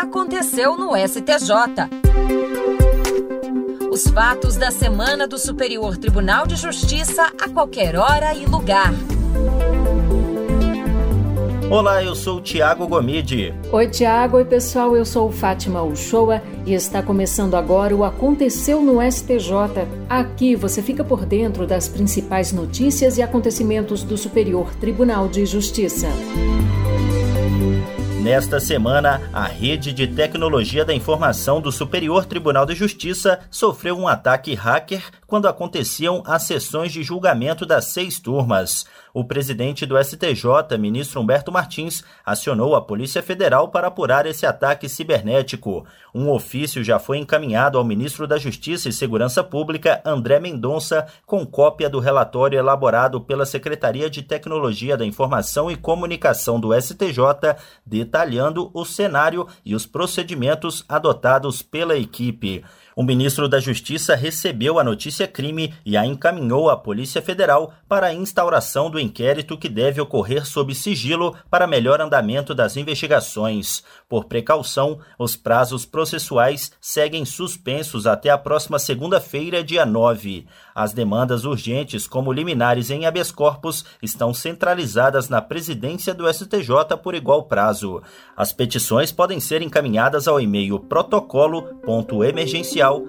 aconteceu no STJ. Os fatos da semana do Superior Tribunal de Justiça a qualquer hora e lugar. Olá, eu sou o Tiago Gomide. Oi, Tiago. Oi, pessoal. Eu sou Fátima Uchoa e está começando agora o Aconteceu no STJ. Aqui você fica por dentro das principais notícias e acontecimentos do Superior Tribunal de Justiça. Nesta semana, a Rede de Tecnologia da Informação do Superior Tribunal de Justiça sofreu um ataque hacker quando aconteciam as sessões de julgamento das seis turmas. O presidente do STJ, ministro Humberto Martins, acionou a Polícia Federal para apurar esse ataque cibernético. Um ofício já foi encaminhado ao ministro da Justiça e Segurança Pública, André Mendonça, com cópia do relatório elaborado pela Secretaria de Tecnologia da Informação e Comunicação do STJ, detalhando o cenário e os procedimentos adotados pela equipe. O ministro da Justiça recebeu a notícia crime e a encaminhou à Polícia Federal para a instauração do inquérito que deve ocorrer sob sigilo para melhor andamento das investigações. Por precaução, os prazos processuais seguem suspensos até a próxima segunda-feira, dia 9. As demandas urgentes, como liminares em habeas corpus, estão centralizadas na presidência do STJ por igual prazo. As petições podem ser encaminhadas ao e-mail protocolo.emergencial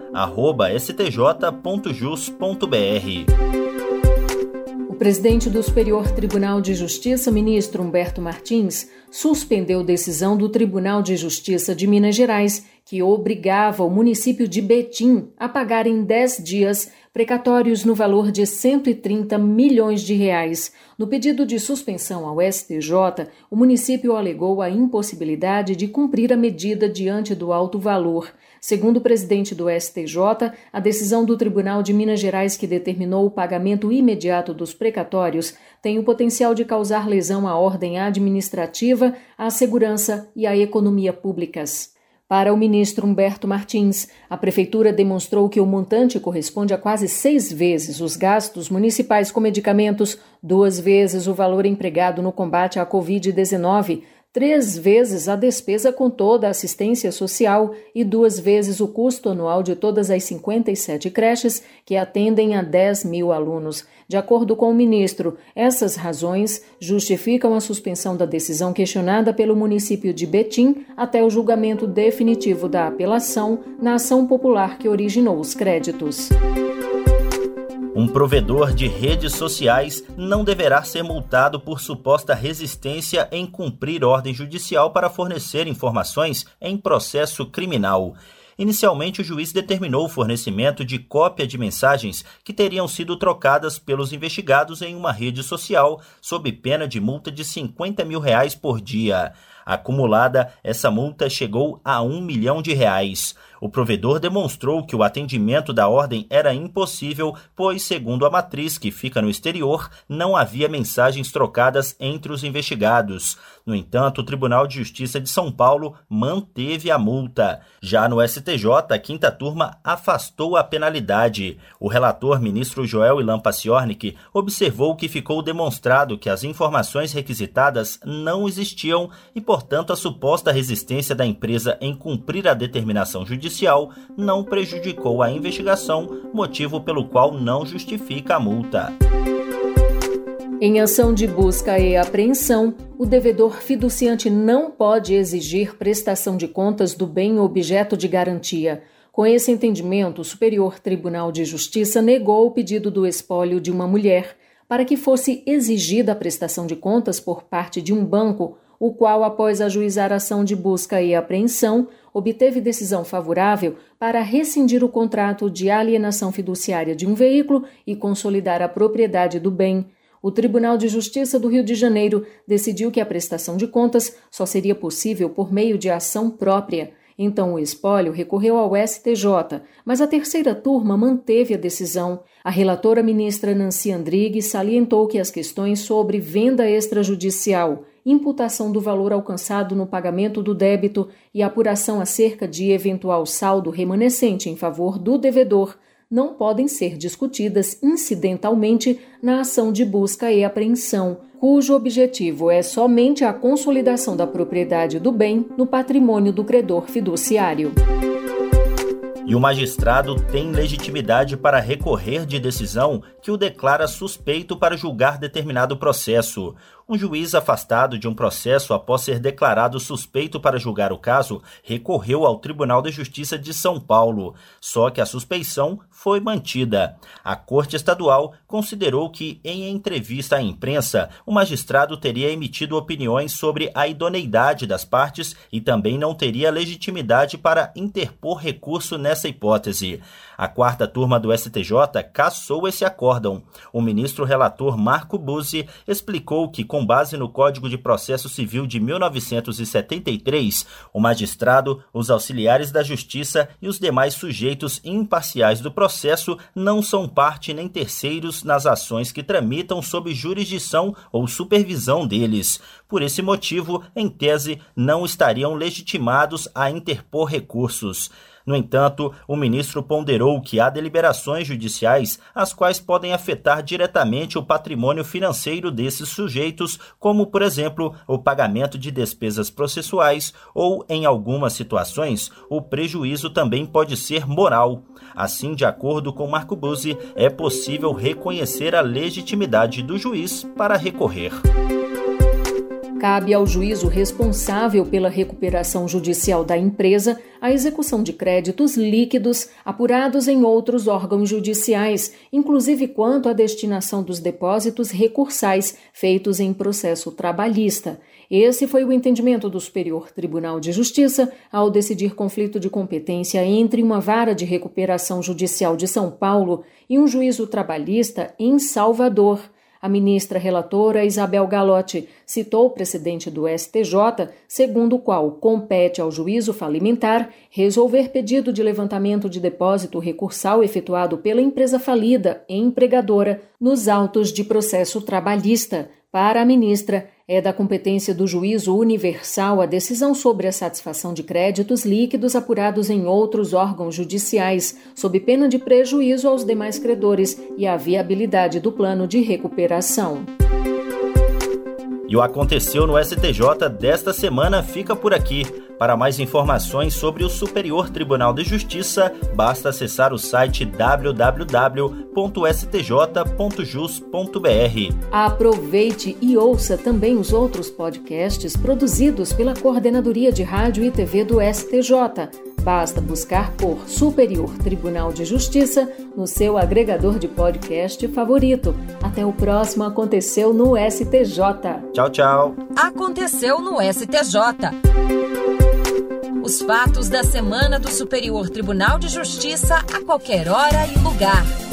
O presidente do Superior Tribunal de Justiça, ministro Humberto Martins, suspendeu decisão do Tribunal de Justiça de Minas Gerais que obrigava o município de Betim a pagar em 10 dias precatórios no valor de 130 milhões de reais. No pedido de suspensão ao STJ, o município alegou a impossibilidade de cumprir a medida diante do alto valor. Segundo o presidente do STJ, a decisão do Tribunal de Minas Gerais que determinou o pagamento imediato dos precatórios tem o potencial de causar lesão à ordem administrativa, à segurança e à economia públicas. Para o ministro Humberto Martins, a Prefeitura demonstrou que o montante corresponde a quase seis vezes os gastos municipais com medicamentos, duas vezes o valor empregado no combate à Covid-19, três vezes a despesa com toda a assistência social e duas vezes o custo anual de todas as 57 creches que atendem a 10 mil alunos. De acordo com o ministro, essas razões justificam a suspensão da decisão questionada pelo município de Betim até o julgamento definitivo da apelação na ação popular que originou os créditos. Um provedor de redes sociais não deverá ser multado por suposta resistência em cumprir ordem judicial para fornecer informações em processo criminal. Inicialmente, o juiz determinou o fornecimento de cópia de mensagens que teriam sido trocadas pelos investigados em uma rede social, sob pena de multa de 50 mil reais por dia. Acumulada, essa multa chegou a um milhão de reais. O provedor demonstrou que o atendimento da ordem era impossível, pois, segundo a matriz que fica no exterior, não havia mensagens trocadas entre os investigados. No entanto, o Tribunal de Justiça de São Paulo manteve a multa. Já no STJ, a quinta turma afastou a penalidade. O relator, ministro Joel Ilan Paciornik, observou que ficou demonstrado que as informações requisitadas não existiam e, portanto, a suposta resistência da empresa em cumprir a determinação judicial não prejudicou a investigação, motivo pelo qual não justifica a multa. Em ação de busca e apreensão, o devedor fiduciante não pode exigir prestação de contas do bem objeto de garantia. Com esse entendimento, o Superior Tribunal de Justiça negou o pedido do espólio de uma mulher para que fosse exigida a prestação de contas por parte de um banco, o qual, após ajuizar ação de busca e apreensão, obteve decisão favorável para rescindir o contrato de alienação fiduciária de um veículo e consolidar a propriedade do bem o Tribunal de Justiça do Rio de Janeiro decidiu que a prestação de contas só seria possível por meio de ação própria. Então o espólio recorreu ao STJ, mas a terceira turma manteve a decisão. A relatora ministra Nancy Andrigues salientou que as questões sobre venda extrajudicial, imputação do valor alcançado no pagamento do débito e apuração acerca de eventual saldo remanescente em favor do devedor não podem ser discutidas incidentalmente na ação de busca e apreensão, cujo objetivo é somente a consolidação da propriedade do bem no patrimônio do credor fiduciário. E o magistrado tem legitimidade para recorrer de decisão que o declara suspeito para julgar determinado processo. Um juiz afastado de um processo após ser declarado suspeito para julgar o caso recorreu ao Tribunal de Justiça de São Paulo, só que a suspeição foi mantida. A Corte Estadual considerou que, em entrevista à imprensa, o magistrado teria emitido opiniões sobre a idoneidade das partes e também não teria legitimidade para interpor recurso nessa hipótese. A quarta turma do STJ cassou esse acórdão. O ministro relator Marco Buzzi explicou que, com base no Código de Processo Civil de 1973, o magistrado, os auxiliares da Justiça e os demais sujeitos imparciais do processo não são parte nem terceiros nas ações que tramitam sob jurisdição ou supervisão deles. Por esse motivo, em tese, não estariam legitimados a interpor recursos. No entanto, o ministro ponderou que há deliberações judiciais as quais podem afetar diretamente o patrimônio financeiro desses sujeitos, como, por exemplo, o pagamento de despesas processuais ou, em algumas situações, o prejuízo também pode ser moral. Assim, de acordo com Marco Buzzi, é possível reconhecer a legitimidade do juiz para recorrer. Cabe ao juízo responsável pela recuperação judicial da empresa a execução de créditos líquidos apurados em outros órgãos judiciais, inclusive quanto à destinação dos depósitos recursais feitos em processo trabalhista. Esse foi o entendimento do Superior Tribunal de Justiça ao decidir conflito de competência entre uma vara de recuperação judicial de São Paulo e um juízo trabalhista em Salvador. A ministra relatora Isabel Galotti citou o presidente do STJ, segundo o qual compete ao juízo falimentar resolver pedido de levantamento de depósito recursal efetuado pela empresa falida empregadora nos autos de processo trabalhista. Para a ministra, é da competência do juízo universal a decisão sobre a satisfação de créditos líquidos apurados em outros órgãos judiciais, sob pena de prejuízo aos demais credores e a viabilidade do plano de recuperação. E o aconteceu no STJ desta semana fica por aqui. Para mais informações sobre o Superior Tribunal de Justiça, basta acessar o site www.stj.jus.br. Aproveite e ouça também os outros podcasts produzidos pela Coordenadoria de Rádio e TV do STJ. Basta buscar por Superior Tribunal de Justiça no seu agregador de podcast favorito. Até o próximo Aconteceu no STJ. Tchau, tchau. Aconteceu no STJ. Os fatos da semana do Superior Tribunal de Justiça a qualquer hora e lugar.